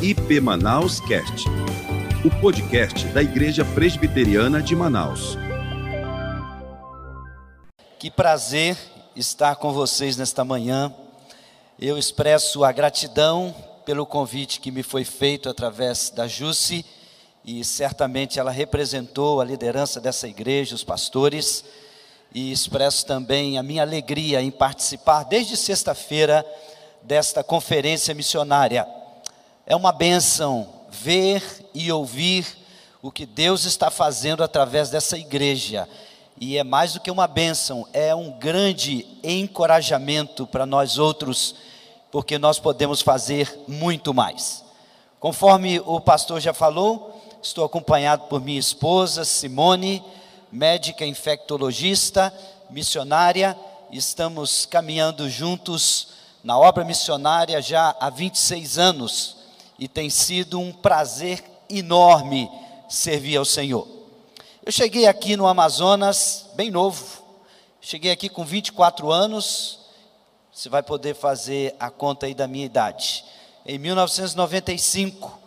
IP Manaus Cast, o podcast da Igreja Presbiteriana de Manaus. Que prazer estar com vocês nesta manhã. Eu expresso a gratidão pelo convite que me foi feito através da Jusce e certamente ela representou a liderança dessa igreja, os pastores, e expresso também a minha alegria em participar desde sexta-feira desta conferência missionária. É uma bênção ver e ouvir o que Deus está fazendo através dessa igreja. E é mais do que uma bênção, é um grande encorajamento para nós outros, porque nós podemos fazer muito mais. Conforme o pastor já falou, estou acompanhado por minha esposa, Simone, médica infectologista, missionária, estamos caminhando juntos na obra missionária já há 26 anos e tem sido um prazer enorme servir ao Senhor. Eu cheguei aqui no Amazonas bem novo, cheguei aqui com 24 anos, você vai poder fazer a conta aí da minha idade. Em 1995,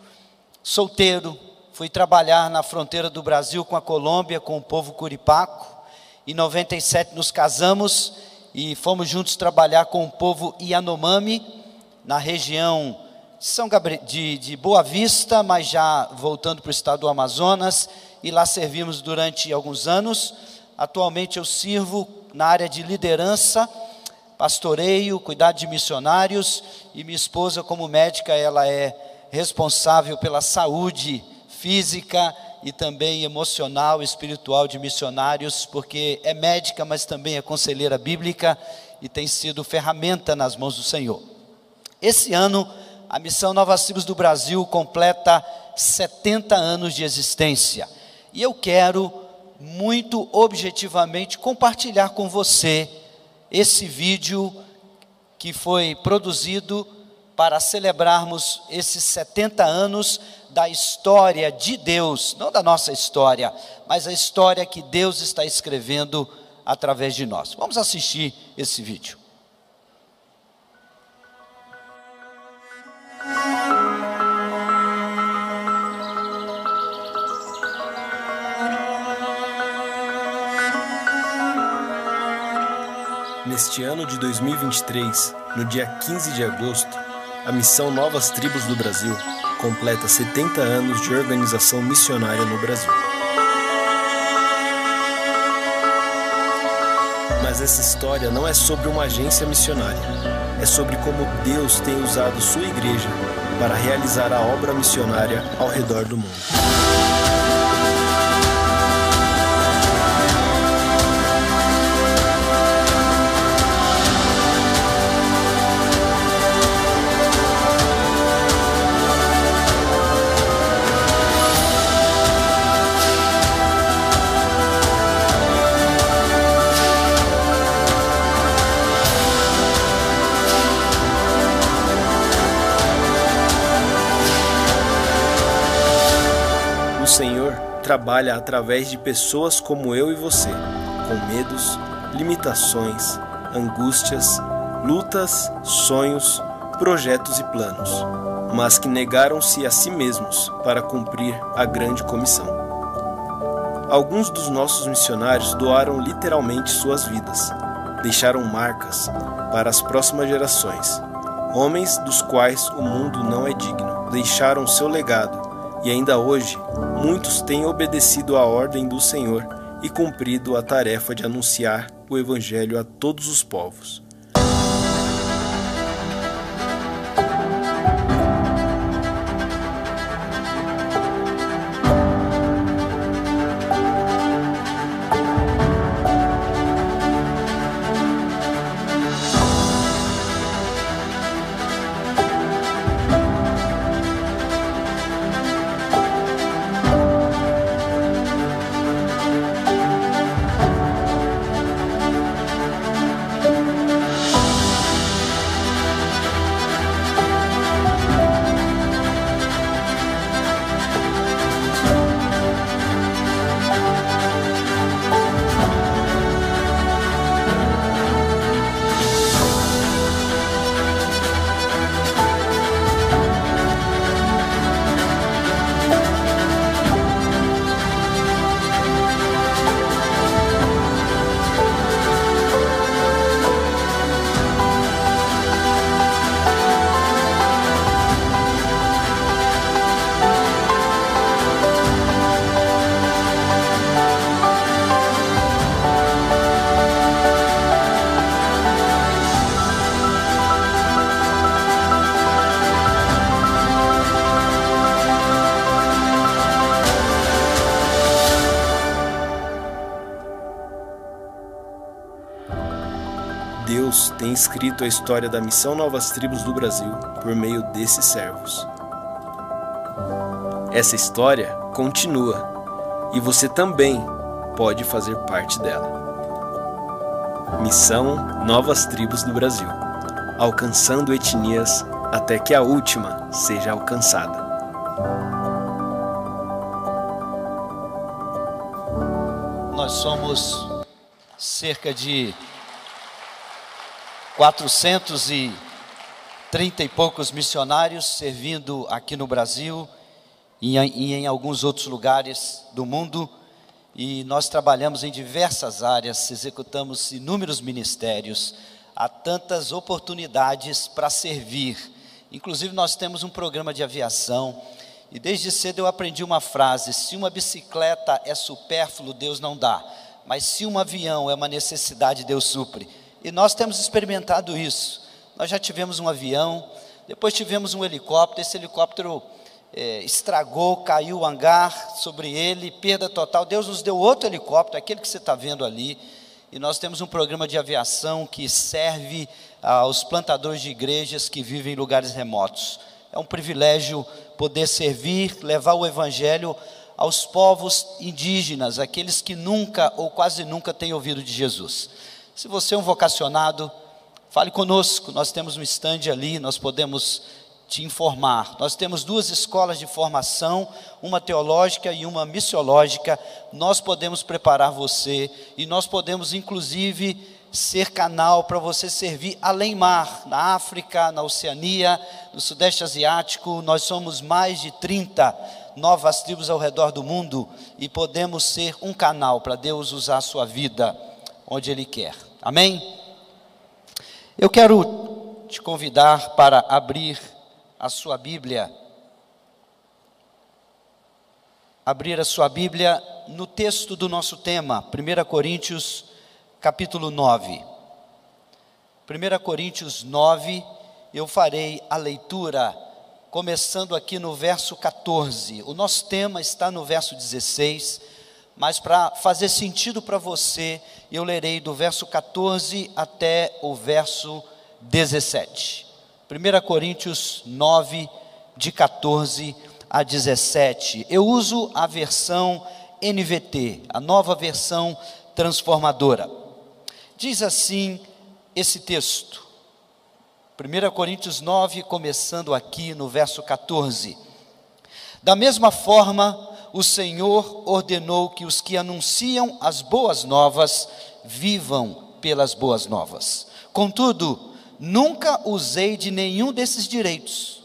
solteiro, fui trabalhar na fronteira do Brasil com a Colômbia, com o povo curipaco. Em 97 nos casamos e fomos juntos trabalhar com o povo Yanomami, na região de, São de, de Boa Vista, mas já voltando para o estado do Amazonas, e lá servimos durante alguns anos. Atualmente eu sirvo na área de liderança, pastoreio, cuidado de missionários, e minha esposa, como médica, ela é responsável pela saúde física e também emocional, espiritual de missionários, porque é médica, mas também é conselheira bíblica e tem sido ferramenta nas mãos do Senhor. Esse ano, a missão Novas Tribos do Brasil completa 70 anos de existência. E eu quero muito objetivamente compartilhar com você esse vídeo que foi produzido para celebrarmos esses 70 anos da história de Deus, não da nossa história, mas a história que Deus está escrevendo através de nós. Vamos assistir esse vídeo. Neste ano de 2023, no dia 15 de agosto, a missão Novas Tribos do Brasil completa 70 anos de organização missionária no Brasil. Mas essa história não é sobre uma agência missionária, é sobre como Deus tem usado sua igreja para realizar a obra missionária ao redor do mundo. Trabalha através de pessoas como eu e você, com medos, limitações, angústias, lutas, sonhos, projetos e planos, mas que negaram-se a si mesmos para cumprir a grande comissão. Alguns dos nossos missionários doaram literalmente suas vidas, deixaram marcas para as próximas gerações, homens dos quais o mundo não é digno, deixaram seu legado e ainda hoje, muitos têm obedecido à ordem do Senhor e cumprido a tarefa de anunciar o Evangelho a todos os povos. Escrito a história da Missão Novas Tribos do Brasil por meio desses servos. Essa história continua e você também pode fazer parte dela. Missão Novas Tribos do Brasil alcançando etnias até que a última seja alcançada. Nós somos cerca de 430 e poucos missionários servindo aqui no Brasil e em alguns outros lugares do mundo. E nós trabalhamos em diversas áreas, executamos inúmeros ministérios, há tantas oportunidades para servir. Inclusive, nós temos um programa de aviação, e desde cedo eu aprendi uma frase: se uma bicicleta é supérfluo, Deus não dá, mas se um avião é uma necessidade, Deus supre. E nós temos experimentado isso. Nós já tivemos um avião, depois tivemos um helicóptero, esse helicóptero é, estragou, caiu o hangar sobre ele, perda total. Deus nos deu outro helicóptero, aquele que você está vendo ali. E nós temos um programa de aviação que serve aos plantadores de igrejas que vivem em lugares remotos. É um privilégio poder servir, levar o evangelho aos povos indígenas, aqueles que nunca ou quase nunca têm ouvido de Jesus. Se você é um vocacionado, fale conosco. Nós temos um stand ali, nós podemos te informar. Nós temos duas escolas de formação, uma teológica e uma missiológica. Nós podemos preparar você e nós podemos, inclusive, ser canal para você servir além mar, na África, na Oceania, no Sudeste Asiático. Nós somos mais de 30 novas tribos ao redor do mundo e podemos ser um canal para Deus usar a sua vida onde Ele quer. Amém? Eu quero te convidar para abrir a sua Bíblia, abrir a sua Bíblia no texto do nosso tema, 1 Coríntios, capítulo 9. 1 Coríntios 9, eu farei a leitura começando aqui no verso 14. O nosso tema está no verso 16, mas para fazer sentido para você, eu lerei do verso 14 até o verso 17. 1 Coríntios 9, de 14 a 17. Eu uso a versão NVT, a nova versão transformadora. Diz assim esse texto, 1 Coríntios 9, começando aqui no verso 14. Da mesma forma, o Senhor ordenou que os que anunciam as boas novas vivam pelas boas novas. Contudo, Nunca usei de nenhum desses direitos.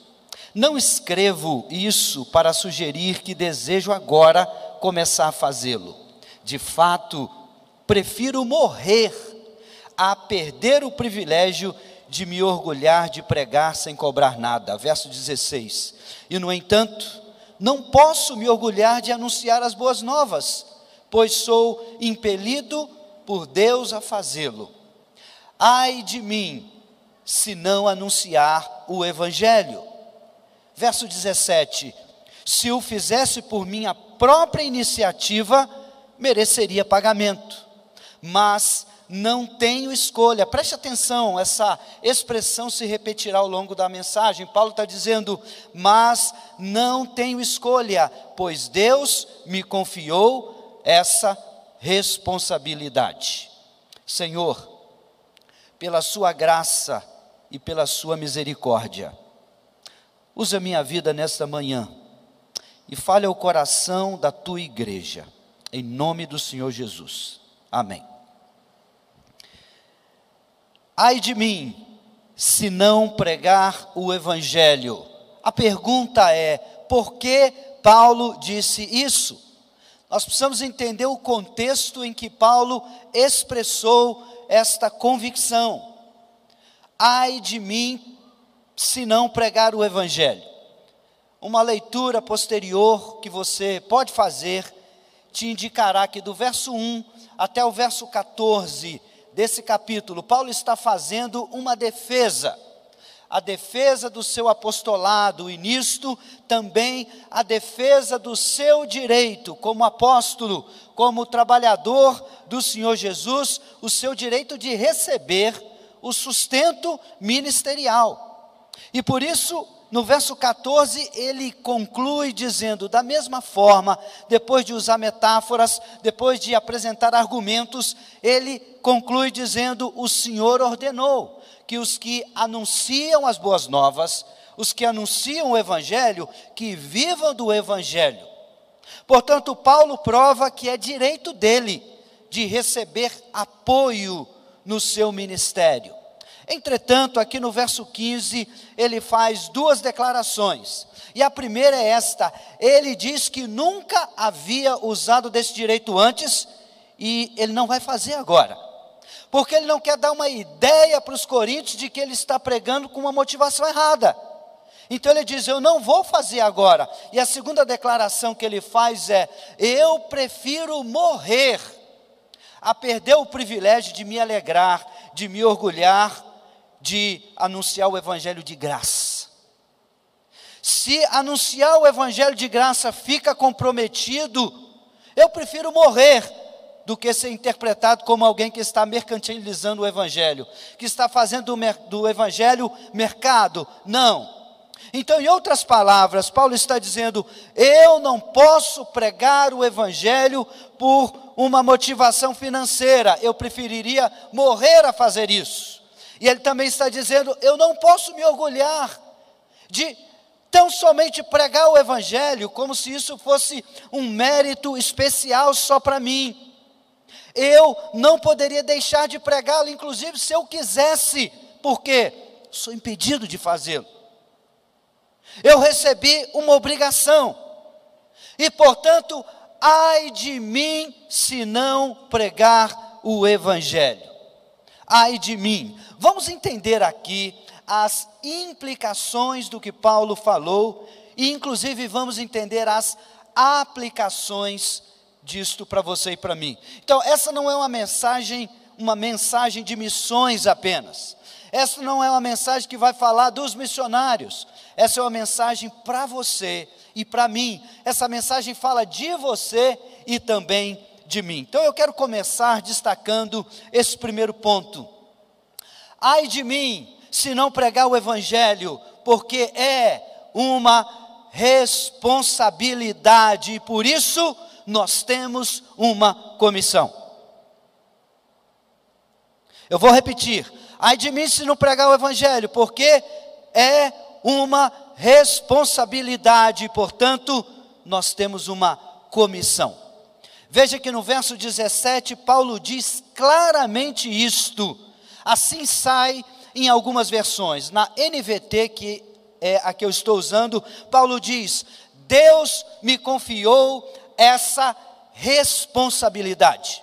Não escrevo isso para sugerir que desejo agora começar a fazê-lo. De fato, prefiro morrer a perder o privilégio de me orgulhar de pregar sem cobrar nada. Verso 16. E no entanto, não posso me orgulhar de anunciar as boas novas, pois sou impelido por Deus a fazê-lo. Ai de mim, se não anunciar o Evangelho. Verso 17: Se o fizesse por minha própria iniciativa, mereceria pagamento, mas não tenho escolha. Preste atenção, essa expressão se repetirá ao longo da mensagem. Paulo está dizendo, mas não tenho escolha, pois Deus me confiou essa responsabilidade. Senhor, pela Sua graça, e pela sua misericórdia. Usa minha vida nesta manhã e fale ao coração da tua igreja, em nome do Senhor Jesus. Amém. Ai de mim, se não pregar o Evangelho. A pergunta é: por que Paulo disse isso? Nós precisamos entender o contexto em que Paulo expressou esta convicção ai de mim se não pregar o Evangelho. Uma leitura posterior que você pode fazer te indicará que do verso 1 até o verso 14 desse capítulo, Paulo está fazendo uma defesa. A defesa do seu apostolado, e nisto também a defesa do seu direito como apóstolo, como trabalhador do Senhor Jesus, o seu direito de receber o sustento ministerial. E por isso, no verso 14, ele conclui dizendo: da mesma forma, depois de usar metáforas, depois de apresentar argumentos, ele conclui dizendo: o Senhor ordenou que os que anunciam as boas novas, os que anunciam o Evangelho, que vivam do Evangelho. Portanto, Paulo prova que é direito dele de receber apoio no seu ministério. Entretanto, aqui no verso 15, ele faz duas declarações. E a primeira é esta: ele diz que nunca havia usado desse direito antes e ele não vai fazer agora. Porque ele não quer dar uma ideia para os coríntios de que ele está pregando com uma motivação errada. Então ele diz: Eu não vou fazer agora. E a segunda declaração que ele faz é: Eu prefiro morrer a perder o privilégio de me alegrar, de me orgulhar, de anunciar o evangelho de graça. Se anunciar o evangelho de graça fica comprometido, eu prefiro morrer do que ser interpretado como alguém que está mercantilizando o evangelho, que está fazendo do evangelho mercado. Não. Então, em outras palavras, Paulo está dizendo: eu não posso pregar o evangelho por uma motivação financeira, eu preferiria morrer a fazer isso. E ele também está dizendo: eu não posso me orgulhar de tão somente pregar o evangelho como se isso fosse um mérito especial só para mim. Eu não poderia deixar de pregá-lo, inclusive se eu quisesse, porque sou impedido de fazê-lo. Eu recebi uma obrigação. E, portanto, ai de mim se não pregar o Evangelho. Ai de mim. Vamos entender aqui as implicações do que Paulo falou, e inclusive vamos entender as aplicações disto para você e para mim. Então, essa não é uma mensagem, uma mensagem de missões apenas. Essa não é uma mensagem que vai falar dos missionários. Essa é uma mensagem para você e para mim. Essa mensagem fala de você e também de mim. Então eu quero começar destacando esse primeiro ponto. Ai de mim, se não pregar o evangelho, porque é uma responsabilidade e por isso nós temos uma comissão. Eu vou repetir: ai de mim se não pregar o Evangelho, porque é uma responsabilidade, portanto, nós temos uma comissão. Veja que no verso 17, Paulo diz claramente isto. Assim sai em algumas versões. Na NVT, que é a que eu estou usando, Paulo diz: Deus me confiou essa responsabilidade.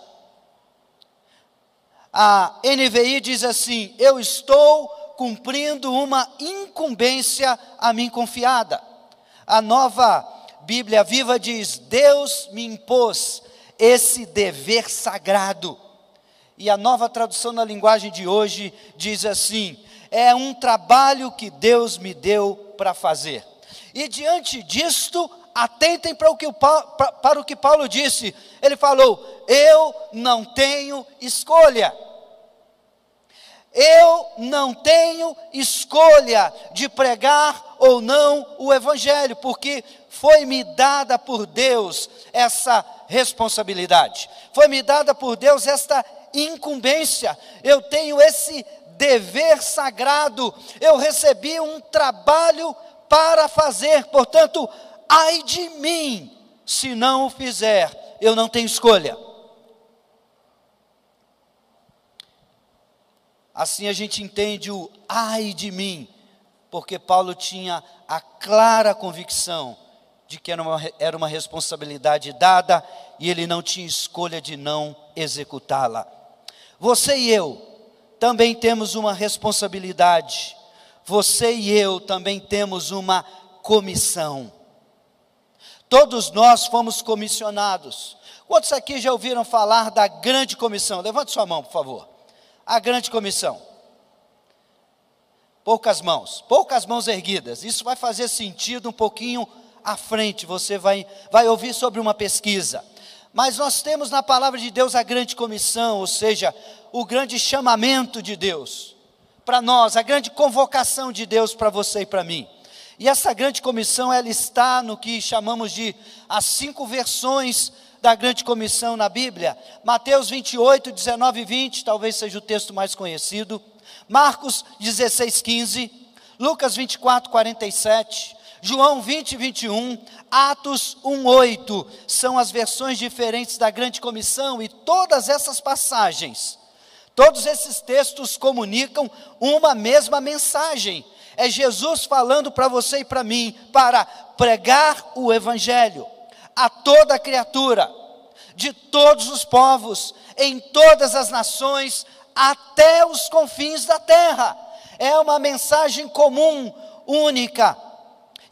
A NVI diz assim: Eu estou cumprindo uma incumbência a mim confiada. A nova Bíblia Viva diz: Deus me impôs esse dever sagrado. E a nova tradução na linguagem de hoje diz assim: é um trabalho que Deus me deu para fazer. E diante disto, atentem para o, que para o que Paulo disse. Ele falou: Eu não tenho escolha. Eu não tenho escolha de pregar ou não o Evangelho, porque foi-me dada por Deus essa responsabilidade, foi-me dada por Deus esta incumbência, eu tenho esse dever sagrado, eu recebi um trabalho para fazer, portanto, ai de mim, se não o fizer, eu não tenho escolha. Assim a gente entende o ai de mim, porque Paulo tinha a clara convicção de que era uma, era uma responsabilidade dada e ele não tinha escolha de não executá-la. Você e eu também temos uma responsabilidade, você e eu também temos uma comissão. Todos nós fomos comissionados. Quantos aqui já ouviram falar da grande comissão? Levante sua mão, por favor. A grande comissão. Poucas mãos, poucas mãos erguidas. Isso vai fazer sentido um pouquinho à frente. Você vai, vai ouvir sobre uma pesquisa. Mas nós temos na palavra de Deus a grande comissão, ou seja, o grande chamamento de Deus. para nós, a grande convocação de Deus para você e para mim. E essa grande comissão, ela está no que chamamos de as cinco versões da grande comissão na Bíblia. Mateus 28, 19 e 20, talvez seja o texto mais conhecido. Marcos 16, 15. Lucas 24, 47. João 20, 21. Atos 1, 8. São as versões diferentes da grande comissão e todas essas passagens Todos esses textos comunicam uma mesma mensagem. É Jesus falando para você e para mim para pregar o evangelho a toda criatura, de todos os povos, em todas as nações, até os confins da terra. É uma mensagem comum, única.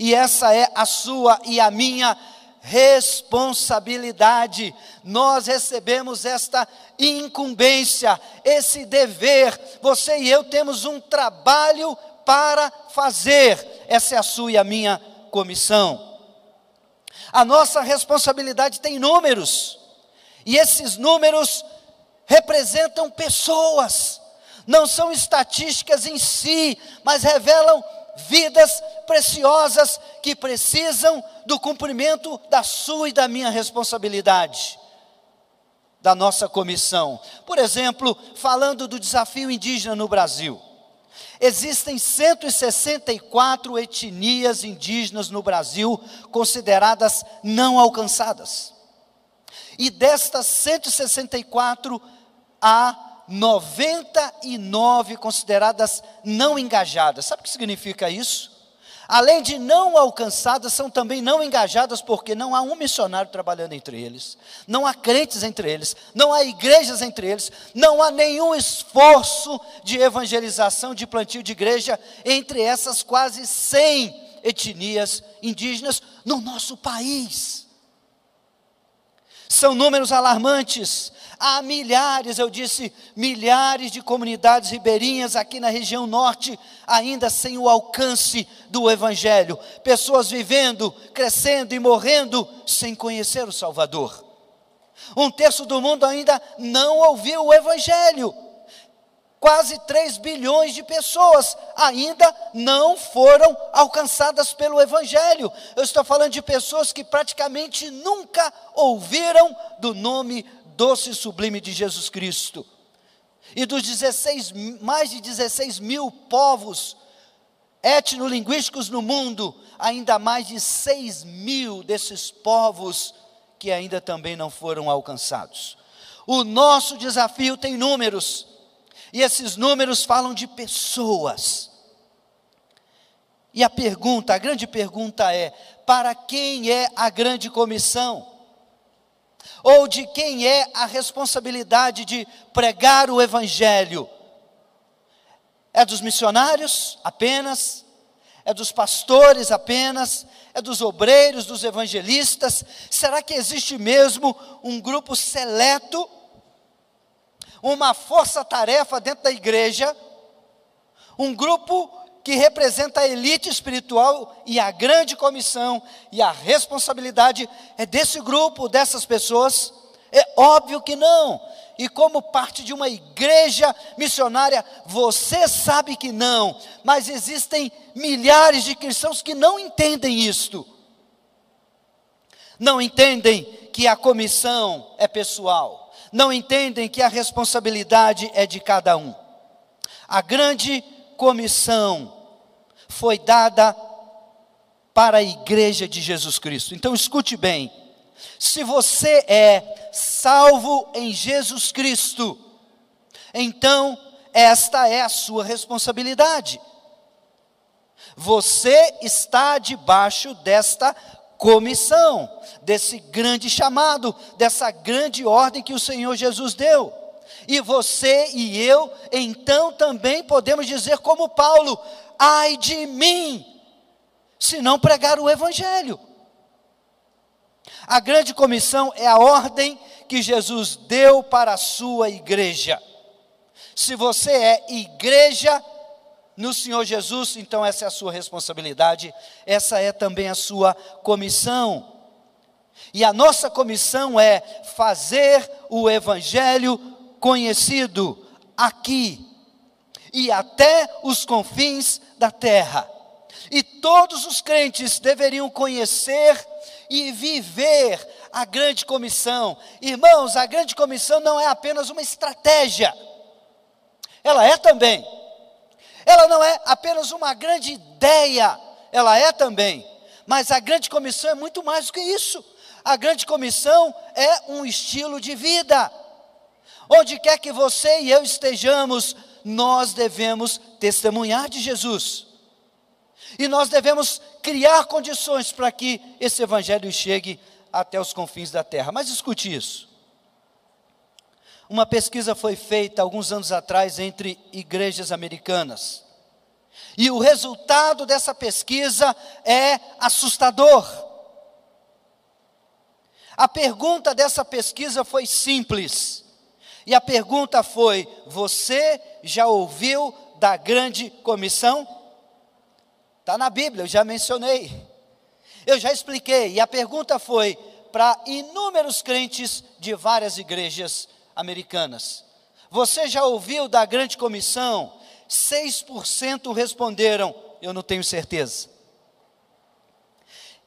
E essa é a sua e a minha responsabilidade. Nós recebemos esta incumbência, esse dever. Você e eu temos um trabalho para fazer. Essa é a sua e a minha comissão. A nossa responsabilidade tem números, e esses números representam pessoas, não são estatísticas em si, mas revelam vidas preciosas que precisam do cumprimento da sua e da minha responsabilidade, da nossa comissão. Por exemplo, falando do desafio indígena no Brasil. Existem 164 etnias indígenas no Brasil consideradas não alcançadas. E destas 164, há 99 consideradas não engajadas. Sabe o que significa isso? Além de não alcançadas, são também não engajadas, porque não há um missionário trabalhando entre eles, não há crentes entre eles, não há igrejas entre eles, não há nenhum esforço de evangelização, de plantio de igreja entre essas quase 100 etnias indígenas no nosso país. São números alarmantes. Há milhares, eu disse, milhares de comunidades ribeirinhas aqui na região norte, ainda sem o alcance do Evangelho. Pessoas vivendo, crescendo e morrendo sem conhecer o Salvador. Um terço do mundo ainda não ouviu o Evangelho. Quase 3 bilhões de pessoas ainda não foram alcançadas pelo Evangelho. Eu estou falando de pessoas que praticamente nunca ouviram do nome doce e sublime de Jesus Cristo. E dos 16, mais de 16 mil povos etnolinguísticos no mundo, ainda mais de 6 mil desses povos que ainda também não foram alcançados. O nosso desafio tem números, e esses números falam de pessoas. E a pergunta, a grande pergunta é: para quem é a grande comissão? Ou de quem é a responsabilidade de pregar o Evangelho? É dos missionários apenas? É dos pastores apenas? É dos obreiros, dos evangelistas? Será que existe mesmo um grupo seleto, uma força-tarefa dentro da igreja, um grupo que representa a elite espiritual e a grande comissão e a responsabilidade é desse grupo, dessas pessoas? É óbvio que não. E como parte de uma igreja missionária, você sabe que não, mas existem milhares de cristãos que não entendem isto. Não entendem que a comissão é pessoal, não entendem que a responsabilidade é de cada um. A grande comissão foi dada para a igreja de Jesus Cristo. Então escute bem: se você é salvo em Jesus Cristo, então esta é a sua responsabilidade. Você está debaixo desta comissão, desse grande chamado, dessa grande ordem que o Senhor Jesus deu. E você e eu, então também podemos dizer, como Paulo: ai de mim, se não pregar o Evangelho. A grande comissão é a ordem que Jesus deu para a sua igreja. Se você é igreja no Senhor Jesus, então essa é a sua responsabilidade, essa é também a sua comissão. E a nossa comissão é fazer o Evangelho conhecido aqui e até os confins da terra. E todos os crentes deveriam conhecer e viver a grande comissão. Irmãos, a grande comissão não é apenas uma estratégia, ela é também. Ela não é apenas uma grande ideia, ela é também. Mas a grande comissão é muito mais do que isso. A grande comissão é um estilo de vida. Onde quer que você e eu estejamos, nós devemos testemunhar de Jesus. E nós devemos criar condições para que esse evangelho chegue até os confins da terra. Mas escute isso. Uma pesquisa foi feita alguns anos atrás entre igrejas americanas. E o resultado dessa pesquisa é assustador. A pergunta dessa pesquisa foi simples. E a pergunta foi: Você já ouviu da grande comissão? Está na Bíblia, eu já mencionei. Eu já expliquei. E a pergunta foi para inúmeros crentes de várias igrejas americanas. Você já ouviu da grande comissão? 6% responderam: Eu não tenho certeza.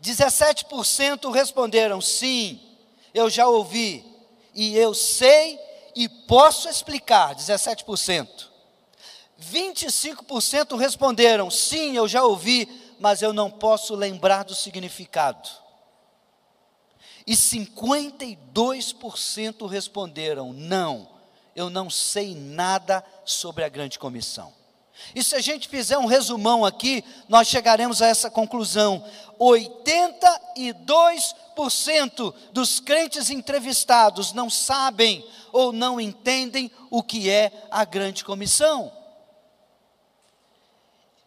17% responderam: Sim, eu já ouvi. E eu sei e posso explicar. 17%. 25% responderam: Sim, eu já ouvi, mas eu não posso lembrar do significado. E 52% responderam: Não, eu não sei nada sobre a grande comissão. E se a gente fizer um resumão aqui, nós chegaremos a essa conclusão: 82% dos crentes entrevistados não sabem ou não entendem o que é a grande comissão.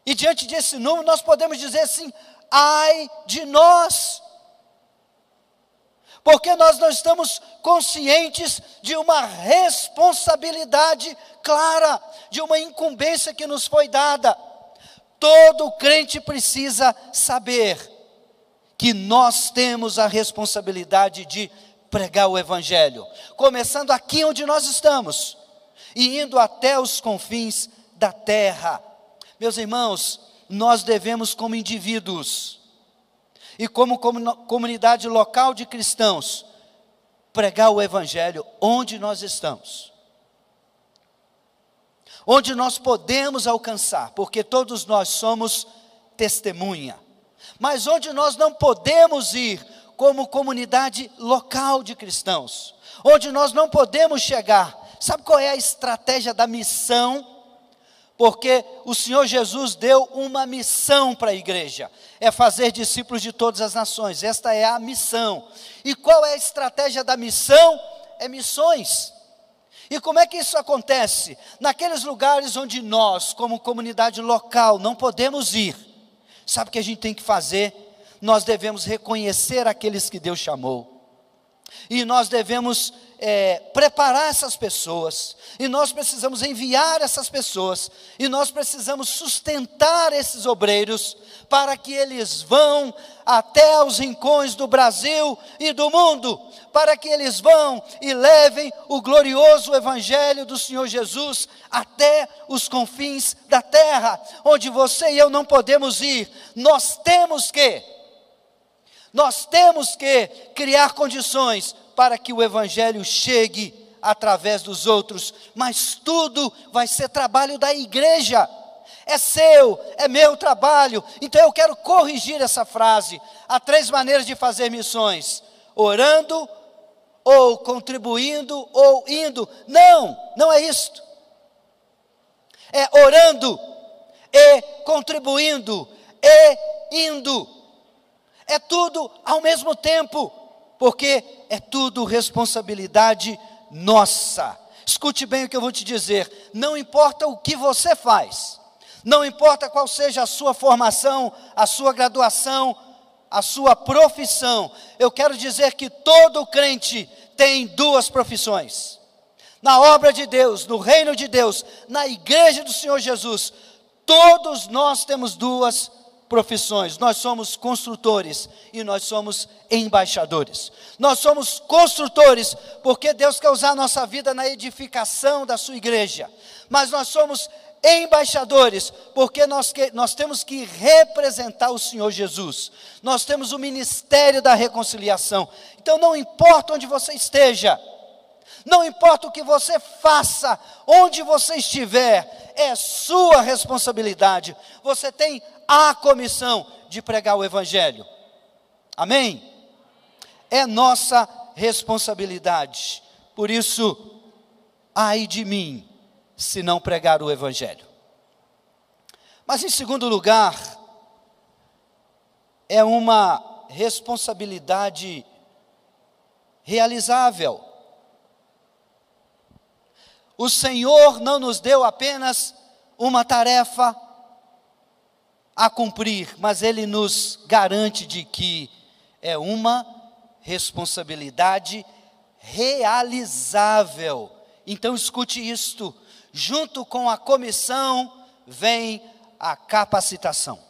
E diante desse número, nós podemos dizer assim: ai de nós, porque nós não estamos conscientes de uma responsabilidade clara, de uma incumbência que nos foi dada. Todo crente precisa saber que nós temos a responsabilidade de pregar o Evangelho, começando aqui onde nós estamos e indo até os confins da terra. Meus irmãos, nós devemos, como indivíduos, e como comunidade local de cristãos, pregar o Evangelho onde nós estamos. Onde nós podemos alcançar, porque todos nós somos testemunha. Mas onde nós não podemos ir como comunidade local de cristãos, onde nós não podemos chegar, sabe qual é a estratégia da missão? Porque o Senhor Jesus deu uma missão para a igreja: é fazer discípulos de todas as nações. Esta é a missão. E qual é a estratégia da missão? É missões. E como é que isso acontece? Naqueles lugares onde nós, como comunidade local, não podemos ir, sabe o que a gente tem que fazer? Nós devemos reconhecer aqueles que Deus chamou, e nós devemos é, preparar essas pessoas, e nós precisamos enviar essas pessoas, e nós precisamos sustentar esses obreiros, para que eles vão até os rincões do Brasil e do mundo, para que eles vão e levem o glorioso Evangelho do Senhor Jesus até os confins da terra, onde você e eu não podemos ir, nós temos que, nós temos que criar condições para que o Evangelho chegue através dos outros, mas tudo vai ser trabalho da igreja. É seu, é meu trabalho. Então eu quero corrigir essa frase. Há três maneiras de fazer missões: orando, ou contribuindo, ou indo. Não, não é isto. É orando, e contribuindo, e indo. É tudo ao mesmo tempo porque é tudo responsabilidade nossa. Escute bem o que eu vou te dizer: não importa o que você faz, não importa qual seja a sua formação, a sua graduação, a sua profissão, eu quero dizer que todo crente tem duas profissões. Na obra de Deus, no reino de Deus, na igreja do Senhor Jesus, todos nós temos duas profissões. Nós somos construtores e nós somos embaixadores. Nós somos construtores porque Deus quer usar a nossa vida na edificação da sua igreja. Mas nós somos embaixadores, porque nós, que, nós temos que representar o Senhor Jesus. Nós temos o ministério da reconciliação. Então não importa onde você esteja, não importa o que você faça, onde você estiver, é sua responsabilidade. Você tem a comissão de pregar o Evangelho. Amém? É nossa responsabilidade. Por isso, ai de mim, se não pregar o Evangelho. Mas, em segundo lugar, é uma responsabilidade realizável. O Senhor não nos deu apenas uma tarefa a cumprir, mas Ele nos garante de que é uma responsabilidade realizável. Então escute isto: junto com a comissão vem a capacitação.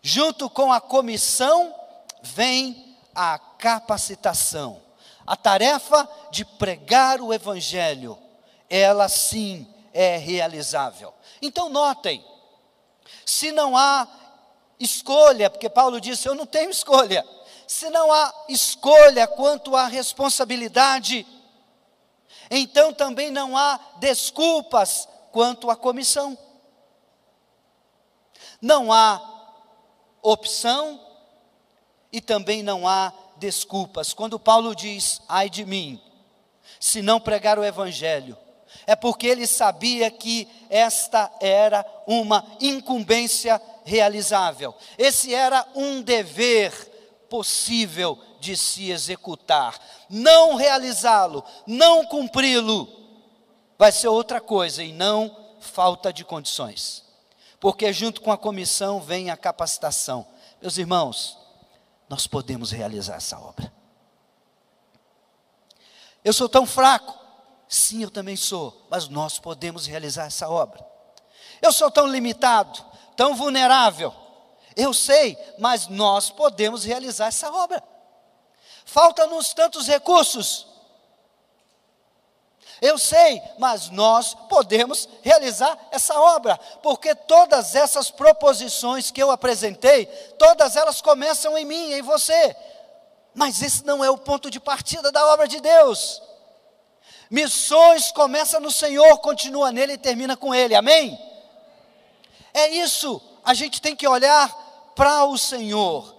Junto com a comissão vem a capacitação. A tarefa de pregar o Evangelho, ela sim é realizável. Então, notem: se não há escolha, porque Paulo disse: Eu não tenho escolha. Se não há escolha quanto à responsabilidade, então também não há desculpas quanto à comissão. Não há opção e também não há desculpas. Quando Paulo diz, ai de mim, se não pregar o Evangelho, é porque ele sabia que esta era uma incumbência realizável, esse era um dever possível de se executar. Não realizá-lo, não cumpri-lo, vai ser outra coisa e não falta de condições. Porque junto com a comissão vem a capacitação. Meus irmãos, nós podemos realizar essa obra. Eu sou tão fraco. Sim, eu também sou, mas nós podemos realizar essa obra. Eu sou tão limitado, tão vulnerável. Eu sei, mas nós podemos realizar essa obra. Faltam-nos tantos recursos. Eu sei, mas nós podemos realizar essa obra, porque todas essas proposições que eu apresentei, todas elas começam em mim, em você. Mas esse não é o ponto de partida da obra de Deus. Missões começa no Senhor, continua nele e termina com ele. Amém? É isso. A gente tem que olhar para o Senhor.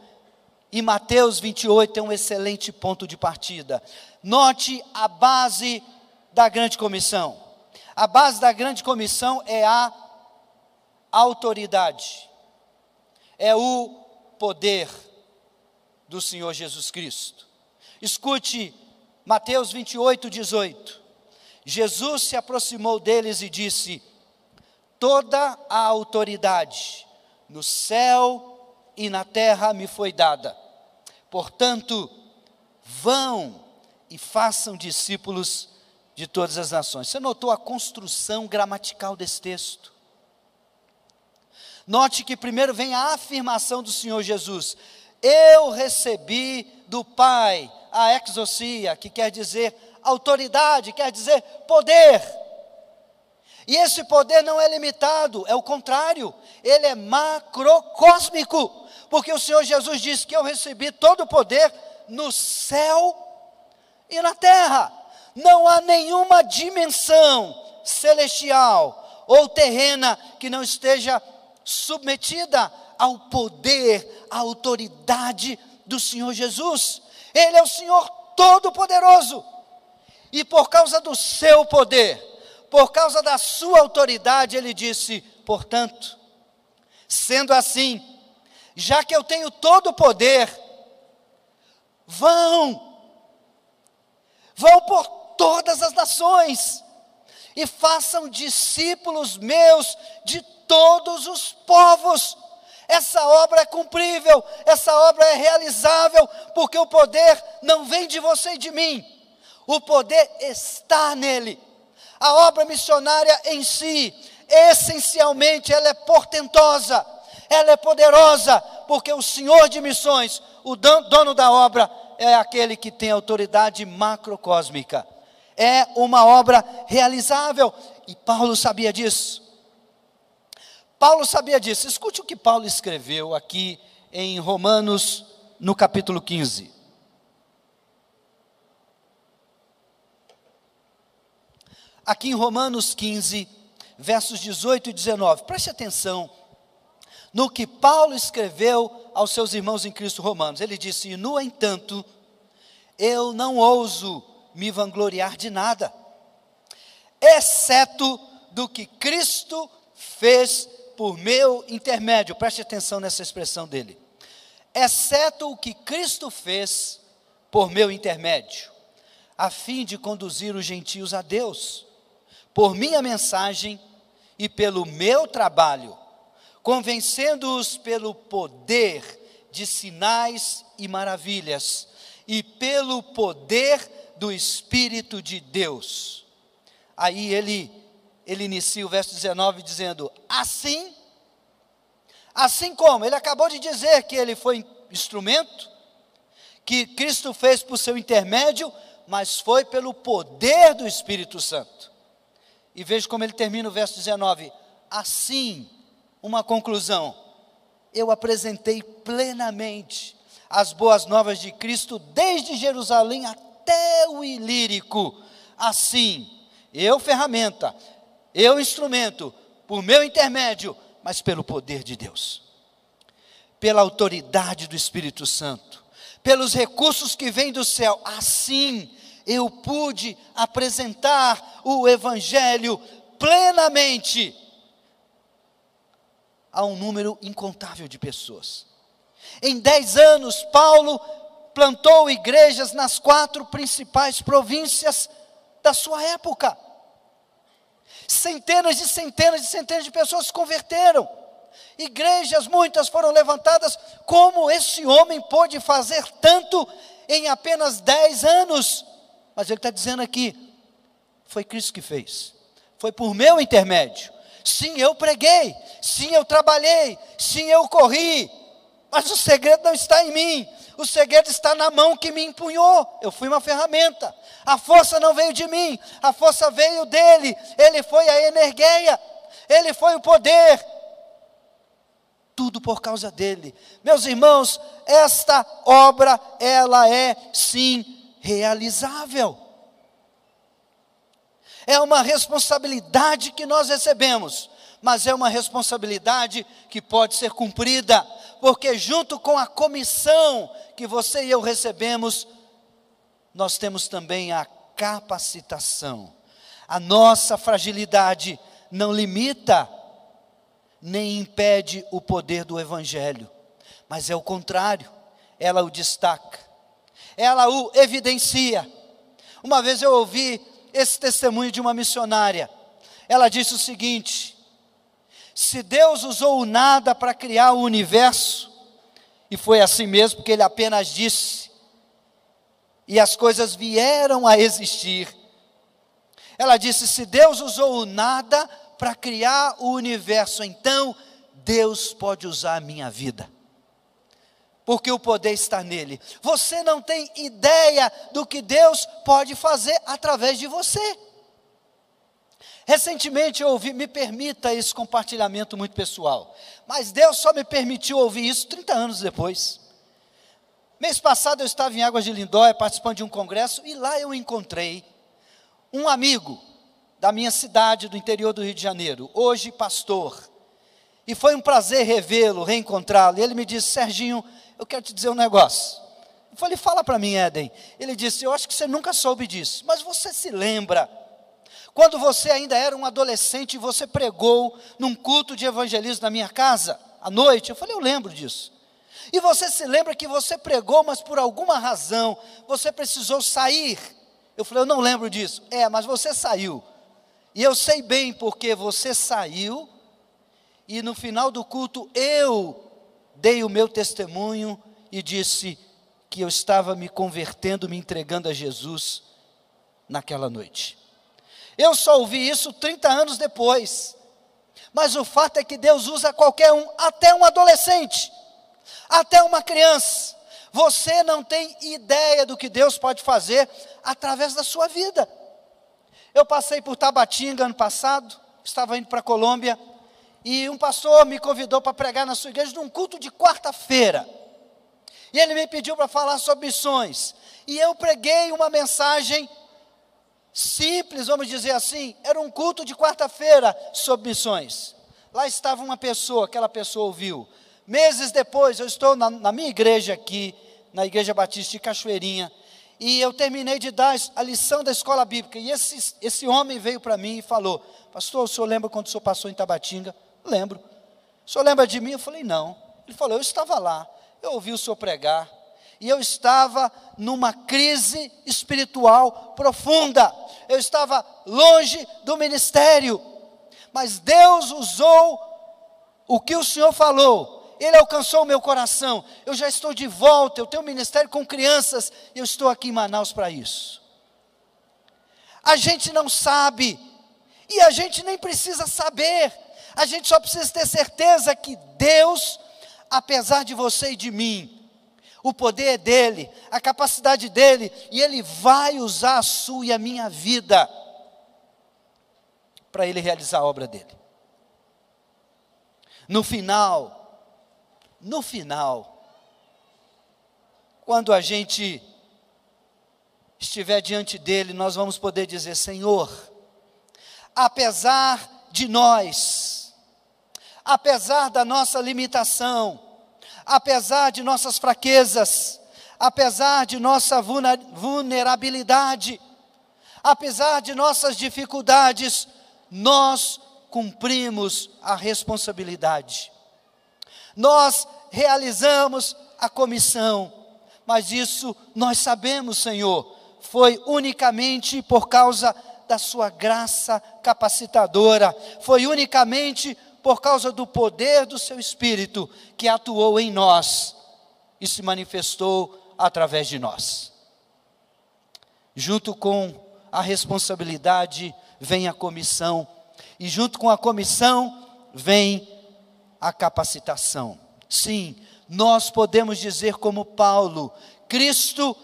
E Mateus 28 é um excelente ponto de partida. Note a base da grande comissão. A base da grande comissão é a autoridade, é o poder do Senhor Jesus Cristo. Escute Mateus 28, 18. Jesus se aproximou deles e disse: Toda a autoridade no céu e na terra me foi dada. Portanto, vão e façam discípulos de todas as nações. Você notou a construção gramatical desse texto? Note que primeiro vem a afirmação do Senhor Jesus: Eu recebi do Pai a exocia, que quer dizer autoridade, quer dizer poder. E esse poder não é limitado, é o contrário, ele é macrocósmico, porque o Senhor Jesus disse que eu recebi todo o poder no céu e na terra. Não há nenhuma dimensão celestial ou terrena que não esteja submetida ao poder, à autoridade do Senhor Jesus. Ele é o Senhor Todo-Poderoso. E por causa do seu poder, por causa da sua autoridade, ele disse: portanto, sendo assim, já que eu tenho todo o poder, vão, vão por todas as nações e façam discípulos meus de todos os povos. Essa obra é cumprível, essa obra é realizável, porque o poder não vem de você e de mim, o poder está nele. A obra missionária em si, essencialmente, ela é portentosa, ela é poderosa, porque o Senhor de missões, o dono da obra, é aquele que tem autoridade macrocósmica. é uma obra realizável. E Paulo sabia disso. Paulo sabia disso. Escute o que Paulo escreveu aqui em Romanos, no capítulo 15. Aqui em Romanos 15, versos 18 e 19. Preste atenção no que Paulo escreveu aos seus irmãos em Cristo Romanos. Ele disse: No entanto, eu não ouso me vangloriar de nada, exceto do que Cristo fez por meu intermédio. Preste atenção nessa expressão dele. Exceto o que Cristo fez por meu intermédio, a fim de conduzir os gentios a Deus, por minha mensagem e pelo meu trabalho, convencendo-os pelo poder de sinais e maravilhas e pelo poder do Espírito de Deus. Aí ele ele inicia o verso 19 dizendo: Assim, assim como ele acabou de dizer que ele foi instrumento, que Cristo fez por seu intermédio, mas foi pelo poder do Espírito Santo. E veja como ele termina o verso 19: Assim, uma conclusão, eu apresentei plenamente as boas novas de Cristo desde Jerusalém até o Ilírico. Assim, eu ferramenta, eu instrumento, por meu intermédio, mas pelo poder de Deus, pela autoridade do Espírito Santo, pelos recursos que vêm do céu. Assim, eu pude apresentar o Evangelho plenamente a um número incontável de pessoas. Em dez anos, Paulo plantou igrejas nas quatro principais províncias da sua época. Centenas e centenas e centenas de pessoas se converteram. Igrejas, muitas foram levantadas. Como esse homem pôde fazer tanto em apenas dez anos? Mas ele está dizendo aqui: foi Cristo que fez, foi por meu intermédio. Sim, eu preguei, sim, eu trabalhei, sim, eu corri, mas o segredo não está em mim, o segredo está na mão que me empunhou. Eu fui uma ferramenta. A força não veio de mim, a força veio dele. Ele foi a energia, ele foi o poder. Tudo por causa dele. Meus irmãos, esta obra, ela é sim realizável. É uma responsabilidade que nós recebemos, mas é uma responsabilidade que pode ser cumprida porque junto com a comissão que você e eu recebemos, nós temos também a capacitação. A nossa fragilidade não limita nem impede o poder do Evangelho, mas é o contrário, ela o destaca, ela o evidencia. Uma vez eu ouvi esse testemunho de uma missionária, ela disse o seguinte: se Deus usou o nada para criar o universo, e foi assim mesmo, porque ele apenas disse, e as coisas vieram a existir. Ela disse: se Deus usou o nada para criar o universo, então Deus pode usar a minha vida. Porque o poder está nele. Você não tem ideia do que Deus pode fazer através de você. Recentemente eu ouvi, me permita esse compartilhamento muito pessoal, mas Deus só me permitiu ouvir isso 30 anos depois. Mês passado eu estava em Águas de Lindóia participando de um congresso e lá eu encontrei um amigo da minha cidade, do interior do Rio de Janeiro, hoje pastor. E foi um prazer revê-lo, reencontrá-lo. E ele me disse: Serginho, eu quero te dizer um negócio. Eu falei: Fala para mim, Éden. Ele disse: Eu acho que você nunca soube disso, mas você se lembra quando você ainda era um adolescente, você pregou num culto de evangelismo na minha casa, à noite. Eu falei, eu lembro disso. E você se lembra que você pregou, mas por alguma razão você precisou sair. Eu falei, eu não lembro disso. É, mas você saiu. E eu sei bem porque você saiu. E no final do culto eu dei o meu testemunho e disse que eu estava me convertendo, me entregando a Jesus naquela noite. Eu só ouvi isso 30 anos depois. Mas o fato é que Deus usa qualquer um, até um adolescente, até uma criança. Você não tem ideia do que Deus pode fazer através da sua vida. Eu passei por Tabatinga ano passado, estava indo para a Colômbia, e um pastor me convidou para pregar na sua igreja num culto de quarta-feira. E ele me pediu para falar sobre missões. E eu preguei uma mensagem simples, vamos dizer assim, era um culto de quarta-feira sobre missões. Lá estava uma pessoa, aquela pessoa ouviu. Meses depois, eu estou na, na minha igreja aqui, na Igreja Batista de Cachoeirinha, e eu terminei de dar a lição da escola bíblica. E esse, esse homem veio para mim e falou: Pastor, o senhor lembra quando o senhor passou em Tabatinga? Lembro. O senhor lembra de mim? Eu falei: Não. Ele falou: Eu estava lá, eu ouvi o senhor pregar. E eu estava numa crise espiritual profunda. Eu estava longe do ministério. Mas Deus usou o que o Senhor falou ele alcançou o meu coração. Eu já estou de volta, eu tenho um ministério com crianças, e eu estou aqui em Manaus para isso. A gente não sabe, e a gente nem precisa saber, a gente só precisa ter certeza que Deus, apesar de você e de mim, o poder é dele, a capacidade dele, e ele vai usar a sua e a minha vida para ele realizar a obra dele. No final, no final, quando a gente estiver diante dele, nós vamos poder dizer: Senhor, apesar de nós, apesar da nossa limitação, apesar de nossas fraquezas, apesar de nossa vulnerabilidade, apesar de nossas dificuldades, nós cumprimos a responsabilidade. Nós realizamos a comissão, mas isso nós sabemos, Senhor, foi unicamente por causa da Sua graça capacitadora, foi unicamente por causa do poder do Seu Espírito que atuou em nós e se manifestou através de nós. Junto com a responsabilidade vem a comissão, e junto com a comissão vem a capacitação. Sim, nós podemos dizer como Paulo: Cristo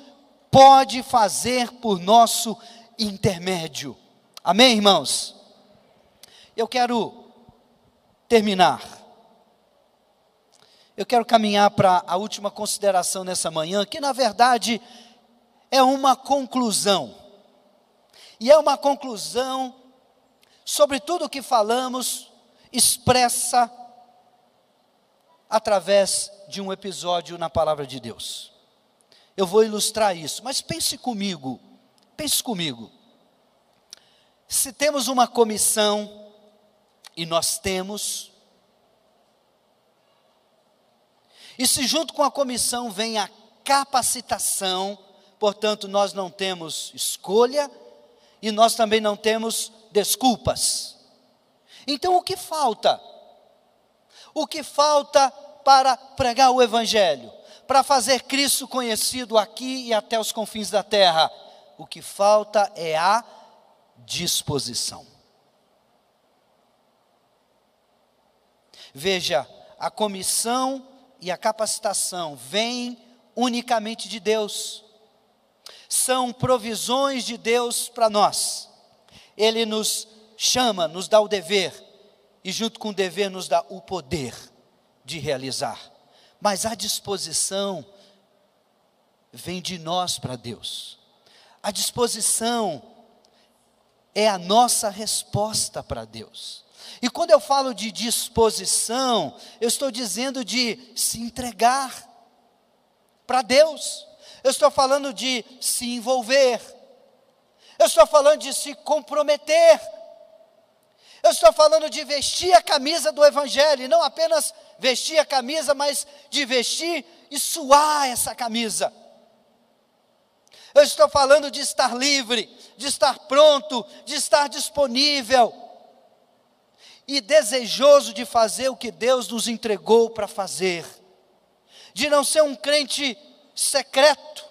pode fazer por nosso intermédio. Amém, irmãos? Eu quero terminar. Eu quero caminhar para a última consideração nessa manhã, que na verdade é uma conclusão. E é uma conclusão sobre tudo o que falamos, expressa através de um episódio na palavra de Deus. Eu vou ilustrar isso, mas pense comigo, pense comigo. Se temos uma comissão, e nós temos, e se junto com a comissão vem a capacitação, portanto, nós não temos escolha e nós também não temos desculpas. Então, o que falta? O que falta para pregar o Evangelho, para fazer Cristo conhecido aqui e até os confins da terra? O que falta é a disposição. Veja, a comissão e a capacitação vêm unicamente de Deus, são provisões de Deus para nós. Ele nos chama, nos dá o dever, e junto com o dever nos dá o poder de realizar. Mas a disposição vem de nós para Deus. A disposição é a nossa resposta para Deus. E quando eu falo de disposição, eu estou dizendo de se entregar para Deus. Eu estou falando de se envolver. Eu estou falando de se comprometer eu estou falando de vestir a camisa do Evangelho, e não apenas vestir a camisa, mas de vestir e suar essa camisa. Eu estou falando de estar livre, de estar pronto, de estar disponível e desejoso de fazer o que Deus nos entregou para fazer, de não ser um crente secreto,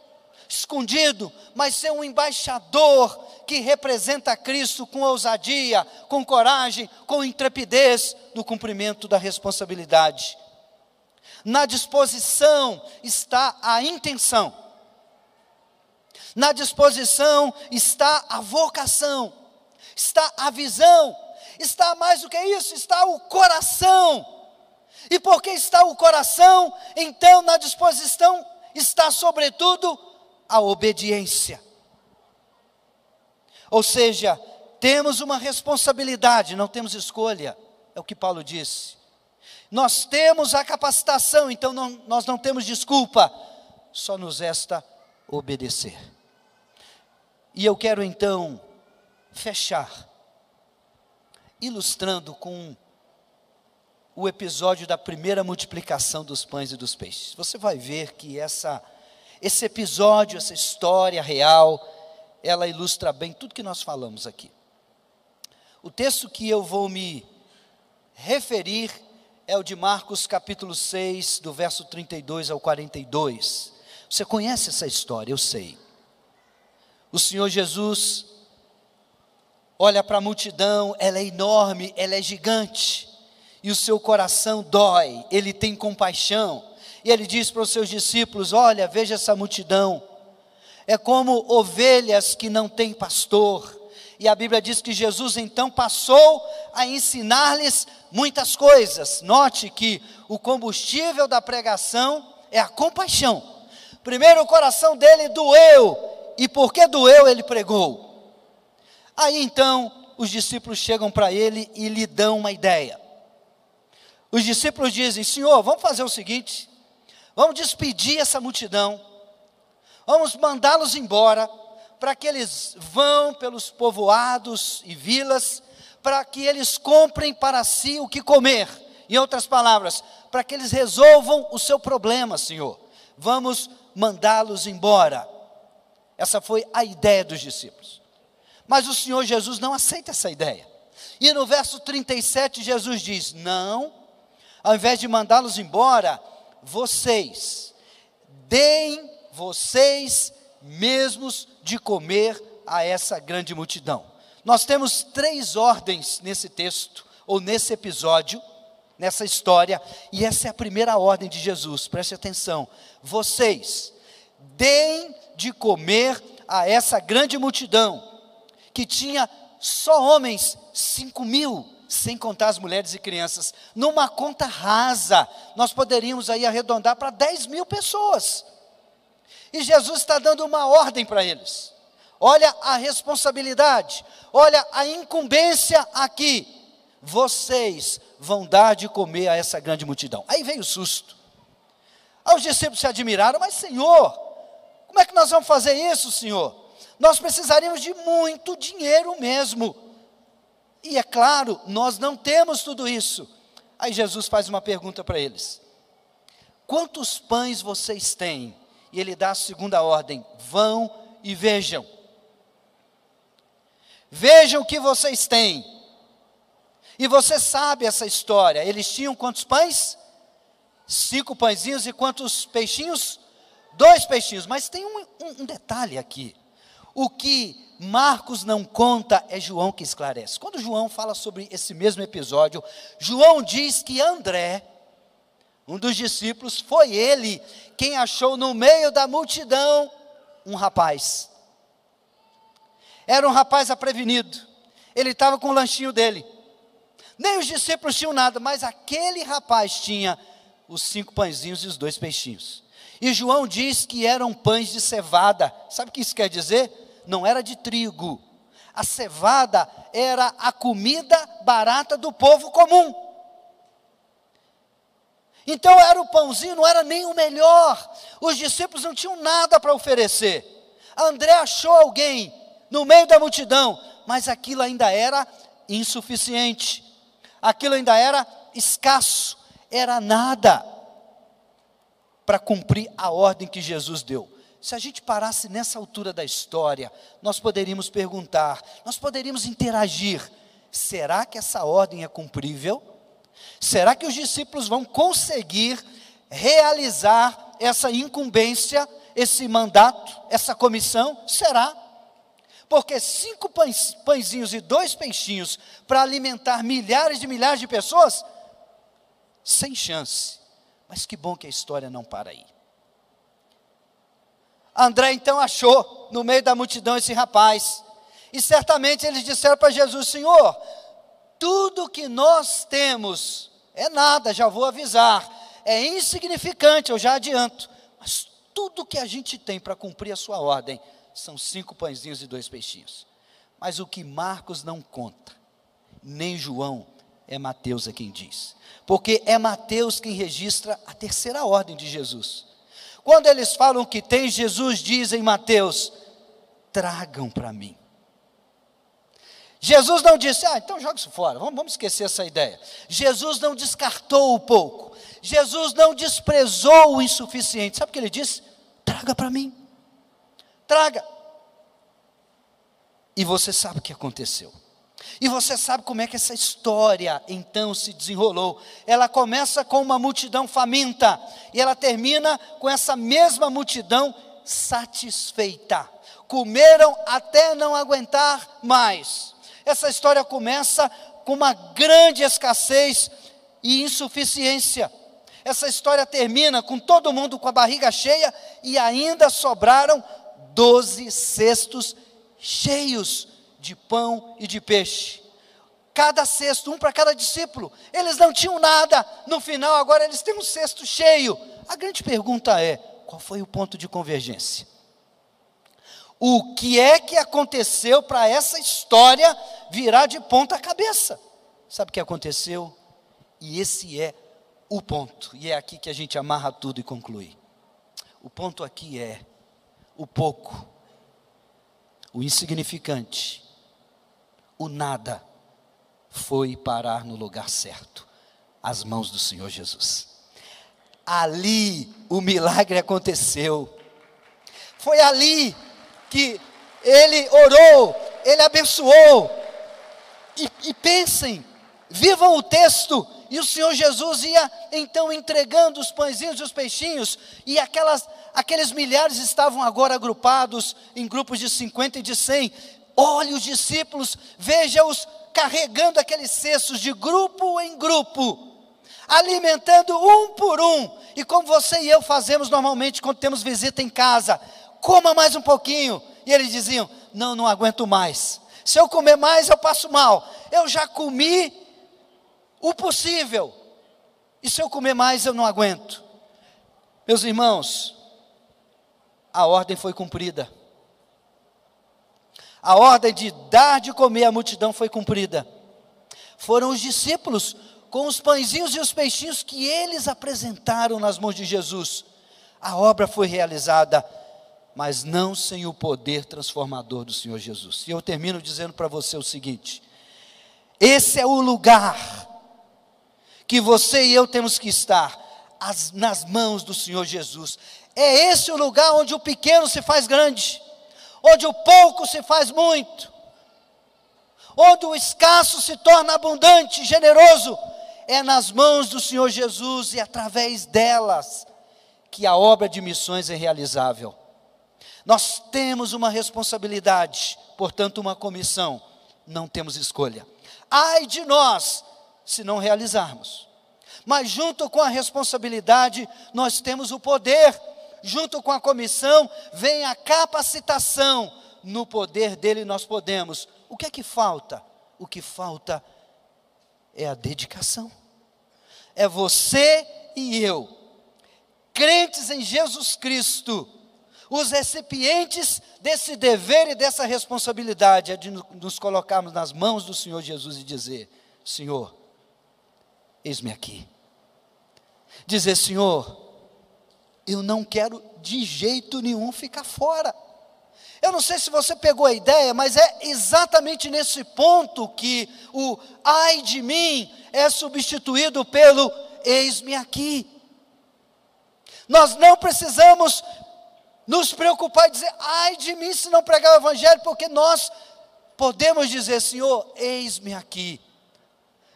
escondido, mas ser um embaixador que representa Cristo com ousadia, com coragem, com intrepidez no cumprimento da responsabilidade. Na disposição está a intenção. Na disposição está a vocação. está a visão, está mais do que isso, está o coração. E porque está o coração, então na disposição está, sobretudo, a obediência. Ou seja, temos uma responsabilidade, não temos escolha, é o que Paulo disse. Nós temos a capacitação, então não, nós não temos desculpa, só nos resta obedecer. E eu quero então fechar, ilustrando com o episódio da primeira multiplicação dos pães e dos peixes. Você vai ver que essa, esse episódio, essa história real, ela ilustra bem tudo que nós falamos aqui. O texto que eu vou me referir é o de Marcos capítulo 6, do verso 32 ao 42. Você conhece essa história, eu sei. O Senhor Jesus olha para a multidão, ela é enorme, ela é gigante, e o seu coração dói, ele tem compaixão, e ele diz para os seus discípulos: Olha, veja essa multidão, é como ovelhas que não têm pastor. E a Bíblia diz que Jesus então passou a ensinar-lhes muitas coisas. Note que o combustível da pregação é a compaixão. Primeiro o coração dele doeu, e porque doeu ele pregou. Aí então os discípulos chegam para ele e lhe dão uma ideia. Os discípulos dizem: Senhor, vamos fazer o seguinte, vamos despedir essa multidão Vamos mandá-los embora, para que eles vão pelos povoados e vilas, para que eles comprem para si o que comer. Em outras palavras, para que eles resolvam o seu problema, Senhor. Vamos mandá-los embora. Essa foi a ideia dos discípulos. Mas o Senhor Jesus não aceita essa ideia. E no verso 37, Jesus diz: Não, ao invés de mandá-los embora, vocês deem vocês mesmos de comer a essa grande multidão. Nós temos três ordens nesse texto, ou nesse episódio, nessa história, e essa é a primeira ordem de Jesus, preste atenção. Vocês deem de comer a essa grande multidão, que tinha só homens, cinco mil, sem contar as mulheres e crianças. Numa conta rasa, nós poderíamos aí arredondar para 10 mil pessoas. E Jesus está dando uma ordem para eles. Olha a responsabilidade, olha a incumbência aqui. Vocês vão dar de comer a essa grande multidão. Aí veio o susto. Aí os discípulos se admiraram, mas Senhor, como é que nós vamos fazer isso, Senhor? Nós precisaríamos de muito dinheiro mesmo. E é claro, nós não temos tudo isso. Aí Jesus faz uma pergunta para eles: Quantos pães vocês têm? e ele dá a segunda ordem: vão e vejam. Vejam o que vocês têm. E você sabe essa história. Eles tinham quantos pães? Cinco pãezinhos e quantos peixinhos? Dois peixinhos. Mas tem um, um, um detalhe aqui. O que Marcos não conta é João que esclarece. Quando João fala sobre esse mesmo episódio, João diz que André, um dos discípulos, foi ele quem achou no meio da multidão um rapaz. Era um rapaz aprevenido. Ele estava com o lanchinho dele. Nem os discípulos tinham nada, mas aquele rapaz tinha os cinco pãezinhos e os dois peixinhos. E João diz que eram pães de cevada. Sabe o que isso quer dizer? Não era de trigo. A cevada era a comida barata do povo comum. Então era o pãozinho, não era nem o melhor. Os discípulos não tinham nada para oferecer. André achou alguém no meio da multidão, mas aquilo ainda era insuficiente. Aquilo ainda era escasso, era nada para cumprir a ordem que Jesus deu. Se a gente parasse nessa altura da história, nós poderíamos perguntar, nós poderíamos interagir: será que essa ordem é cumprível? Será que os discípulos vão conseguir realizar essa incumbência, esse mandato, essa comissão? Será? Porque cinco pães, pãezinhos e dois peixinhos para alimentar milhares de milhares de pessoas? Sem chance. Mas que bom que a história não para aí. André então achou no meio da multidão esse rapaz. E certamente eles disseram para Jesus: Senhor, tudo que nós temos é nada, já vou avisar, é insignificante, eu já adianto, mas tudo que a gente tem para cumprir a sua ordem são cinco pãezinhos e dois peixinhos. Mas o que Marcos não conta, nem João, é Mateus é quem diz. Porque é Mateus quem registra a terceira ordem de Jesus. Quando eles falam que tem, Jesus diz em Mateus: tragam para mim. Jesus não disse, ah, então joga isso fora, vamos, vamos esquecer essa ideia. Jesus não descartou o pouco. Jesus não desprezou o insuficiente. Sabe o que ele disse? Traga para mim. Traga. E você sabe o que aconteceu. E você sabe como é que essa história então se desenrolou. Ela começa com uma multidão faminta e ela termina com essa mesma multidão satisfeita. Comeram até não aguentar mais. Essa história começa com uma grande escassez e insuficiência. Essa história termina com todo mundo com a barriga cheia e ainda sobraram doze cestos cheios de pão e de peixe. Cada cesto, um para cada discípulo. Eles não tinham nada. No final, agora eles têm um cesto cheio. A grande pergunta é: qual foi o ponto de convergência? O que é que aconteceu para essa história virar de ponta cabeça? Sabe o que aconteceu? E esse é o ponto. E é aqui que a gente amarra tudo e conclui. O ponto aqui é o pouco, o insignificante, o nada foi parar no lugar certo, as mãos do Senhor Jesus. Ali o milagre aconteceu. Foi ali que ele orou, ele abençoou. E, e pensem, vivam o texto. E o Senhor Jesus ia então entregando os pãezinhos e os peixinhos, e aquelas, aqueles milhares estavam agora agrupados em grupos de 50 e de 100. Olhe os discípulos, veja-os carregando aqueles cestos de grupo em grupo, alimentando um por um, e como você e eu fazemos normalmente quando temos visita em casa, coma mais um pouquinho. E eles diziam: Não, não aguento mais. Se eu comer mais, eu passo mal. Eu já comi o possível. E se eu comer mais, eu não aguento. Meus irmãos, a ordem foi cumprida. A ordem de dar de comer à multidão foi cumprida. Foram os discípulos com os pãezinhos e os peixinhos que eles apresentaram nas mãos de Jesus. A obra foi realizada mas não sem o poder transformador do Senhor Jesus. E eu termino dizendo para você o seguinte: esse é o lugar que você e eu temos que estar, as, nas mãos do Senhor Jesus. É esse o lugar onde o pequeno se faz grande, onde o pouco se faz muito, onde o escasso se torna abundante, generoso. É nas mãos do Senhor Jesus e através delas que a obra de missões é realizável. Nós temos uma responsabilidade, portanto, uma comissão, não temos escolha. Ai de nós se não realizarmos. Mas junto com a responsabilidade, nós temos o poder, junto com a comissão, vem a capacitação. No poder dele nós podemos. O que é que falta? O que falta é a dedicação. É você e eu, crentes em Jesus Cristo, os recipientes desse dever e dessa responsabilidade é de nos colocarmos nas mãos do Senhor Jesus e dizer: Senhor, eis-me aqui. Dizer, Senhor, eu não quero de jeito nenhum ficar fora. Eu não sei se você pegou a ideia, mas é exatamente nesse ponto que o ai de mim é substituído pelo eis-me aqui. Nós não precisamos nos preocupar e dizer, ai de mim se não pregar o Evangelho, porque nós podemos dizer, Senhor, eis-me aqui.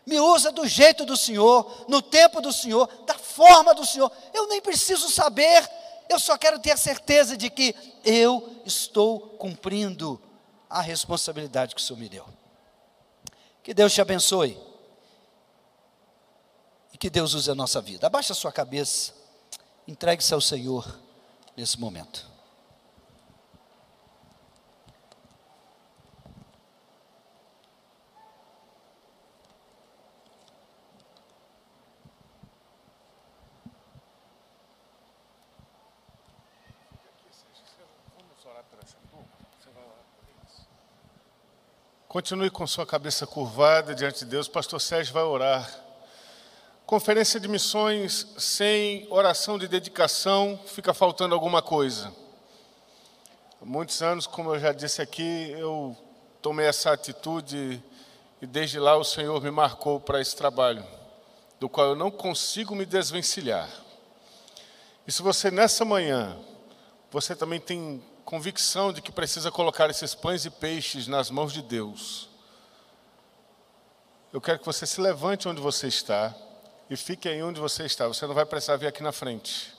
Me usa do jeito do Senhor, no tempo do Senhor, da forma do Senhor. Eu nem preciso saber, eu só quero ter a certeza de que eu estou cumprindo a responsabilidade que o Senhor me deu. Que Deus te abençoe. E que Deus use a nossa vida. Abaixa a sua cabeça, entregue-se ao Senhor nesse momento. Continue com sua cabeça curvada diante de Deus. Pastor Sérgio vai orar. Conferência de missões sem oração de dedicação, fica faltando alguma coisa. Há muitos anos, como eu já disse aqui, eu tomei essa atitude e desde lá o Senhor me marcou para esse trabalho, do qual eu não consigo me desvencilhar. E se você nessa manhã, você também tem convicção de que precisa colocar esses pães e peixes nas mãos de Deus, eu quero que você se levante onde você está e fique aí onde você está. Você não vai precisar vir aqui na frente.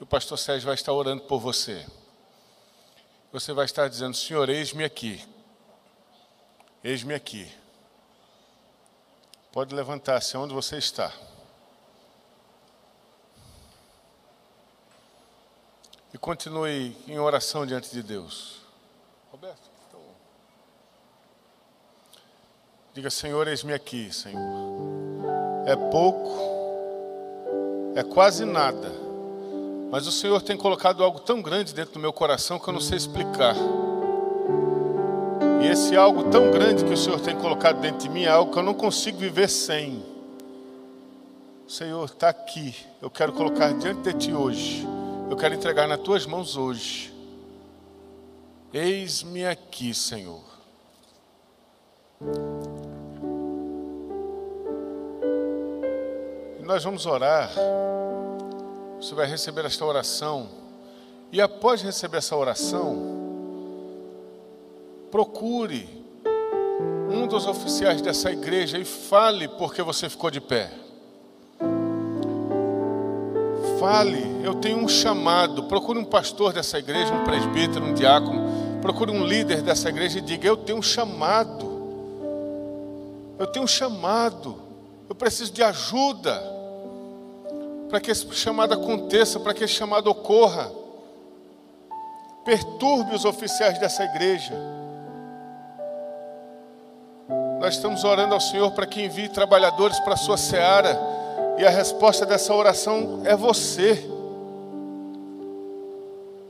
E o pastor Sérgio vai estar orando por você. Você vai estar dizendo: Senhor, eis-me aqui. Eis-me aqui. Pode levantar-se onde você está. Continue em oração diante de Deus. Roberto, então. Diga, Senhor, eis-me aqui, Senhor. É pouco, é quase nada, mas o Senhor tem colocado algo tão grande dentro do meu coração que eu não sei explicar. E esse algo tão grande que o Senhor tem colocado dentro de mim é algo que eu não consigo viver sem. Senhor, está aqui. Eu quero colocar diante de Ti hoje eu quero entregar nas tuas mãos hoje. Eis-me aqui, Senhor. E nós vamos orar. Você vai receber esta oração. E após receber essa oração, procure um dos oficiais dessa igreja e fale porque você ficou de pé. Fale, eu tenho um chamado. Procure um pastor dessa igreja, um presbítero, um diácono. Procure um líder dessa igreja e diga: Eu tenho um chamado. Eu tenho um chamado. Eu preciso de ajuda para que esse chamado aconteça, para que esse chamado ocorra. Perturbe os oficiais dessa igreja. Nós estamos orando ao Senhor para que envie trabalhadores para a sua seara e a resposta dessa oração é você.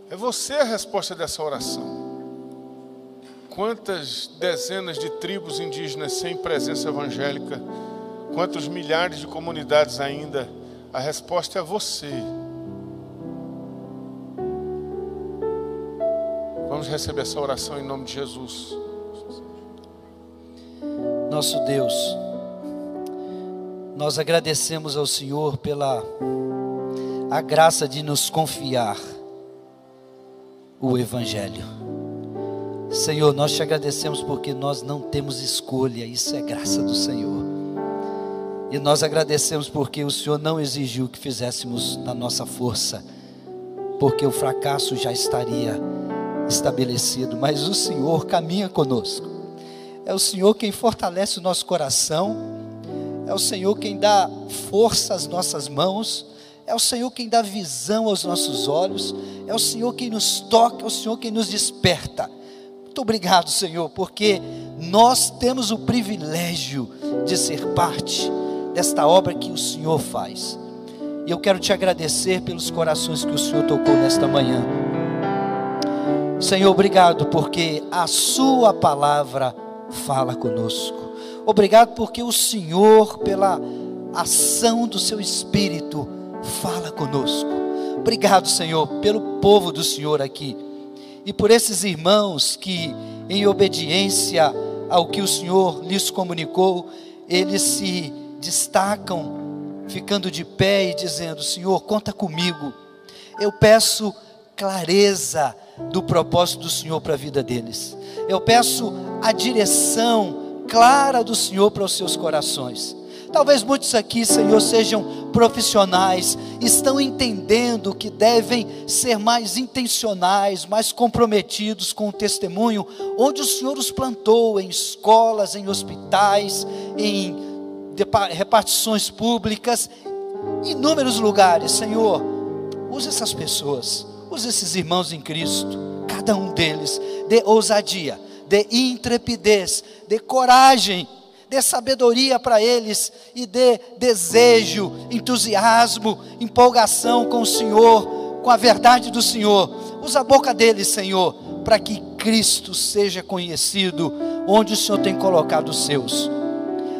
É você a resposta dessa oração. Quantas dezenas de tribos indígenas sem presença evangélica, quantos milhares de comunidades ainda, a resposta é você. Vamos receber essa oração em nome de Jesus. Nosso Deus, nós agradecemos ao Senhor pela a graça de nos confiar o Evangelho. Senhor, nós te agradecemos porque nós não temos escolha, isso é graça do Senhor. E nós agradecemos porque o Senhor não exigiu que fizéssemos na nossa força, porque o fracasso já estaria estabelecido, mas o Senhor caminha conosco. É o Senhor quem fortalece o nosso coração é o Senhor quem dá força às nossas mãos, é o Senhor quem dá visão aos nossos olhos, é o Senhor quem nos toca, é o Senhor quem nos desperta. Muito obrigado, Senhor, porque nós temos o privilégio de ser parte desta obra que o Senhor faz. E eu quero te agradecer pelos corações que o Senhor tocou nesta manhã. Senhor, obrigado porque a Sua palavra fala conosco. Obrigado porque o Senhor, pela ação do seu Espírito, fala conosco. Obrigado, Senhor, pelo povo do Senhor aqui e por esses irmãos que, em obediência ao que o Senhor lhes comunicou, eles se destacam, ficando de pé e dizendo: Senhor, conta comigo. Eu peço clareza do propósito do Senhor para a vida deles. Eu peço a direção clara do Senhor para os seus corações. Talvez muitos aqui, Senhor, sejam profissionais, estão entendendo que devem ser mais intencionais, mais comprometidos com o testemunho, onde o Senhor os plantou em escolas, em hospitais, em repartições públicas, inúmeros lugares, Senhor. Use essas pessoas, use esses irmãos em Cristo, cada um deles, dê ousadia dê intrepidez, dê coragem, dê sabedoria para eles e dê desejo, entusiasmo, empolgação com o Senhor, com a verdade do Senhor. Usa a boca deles, Senhor, para que Cristo seja conhecido onde o Senhor tem colocado os seus.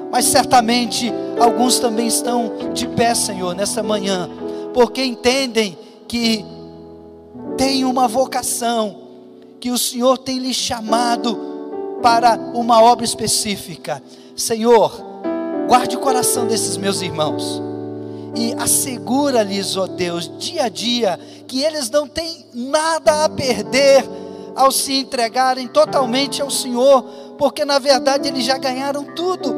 Mas certamente alguns também estão de pé, Senhor, nessa manhã, porque entendem que tem uma vocação, que o Senhor tem lhe chamado para uma obra específica. Senhor, guarde o coração desses meus irmãos e assegura-lhes, ó Deus, dia a dia, que eles não têm nada a perder ao se entregarem totalmente ao Senhor, porque na verdade eles já ganharam tudo.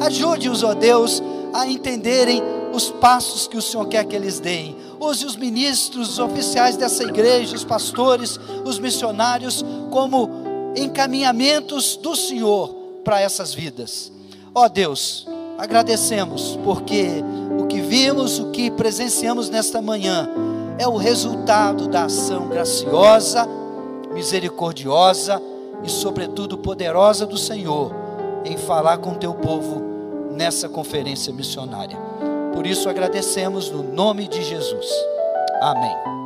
Ajude-os, ó Deus, a entenderem os passos que o Senhor quer que eles deem. Use os ministros, os oficiais dessa igreja, os pastores, os missionários, como encaminhamentos do Senhor para essas vidas. Ó Deus, agradecemos porque o que vimos, o que presenciamos nesta manhã, é o resultado da ação graciosa, misericordiosa e, sobretudo, poderosa do Senhor em falar com teu povo nessa conferência missionária. Por isso agradecemos no nome de Jesus. Amém.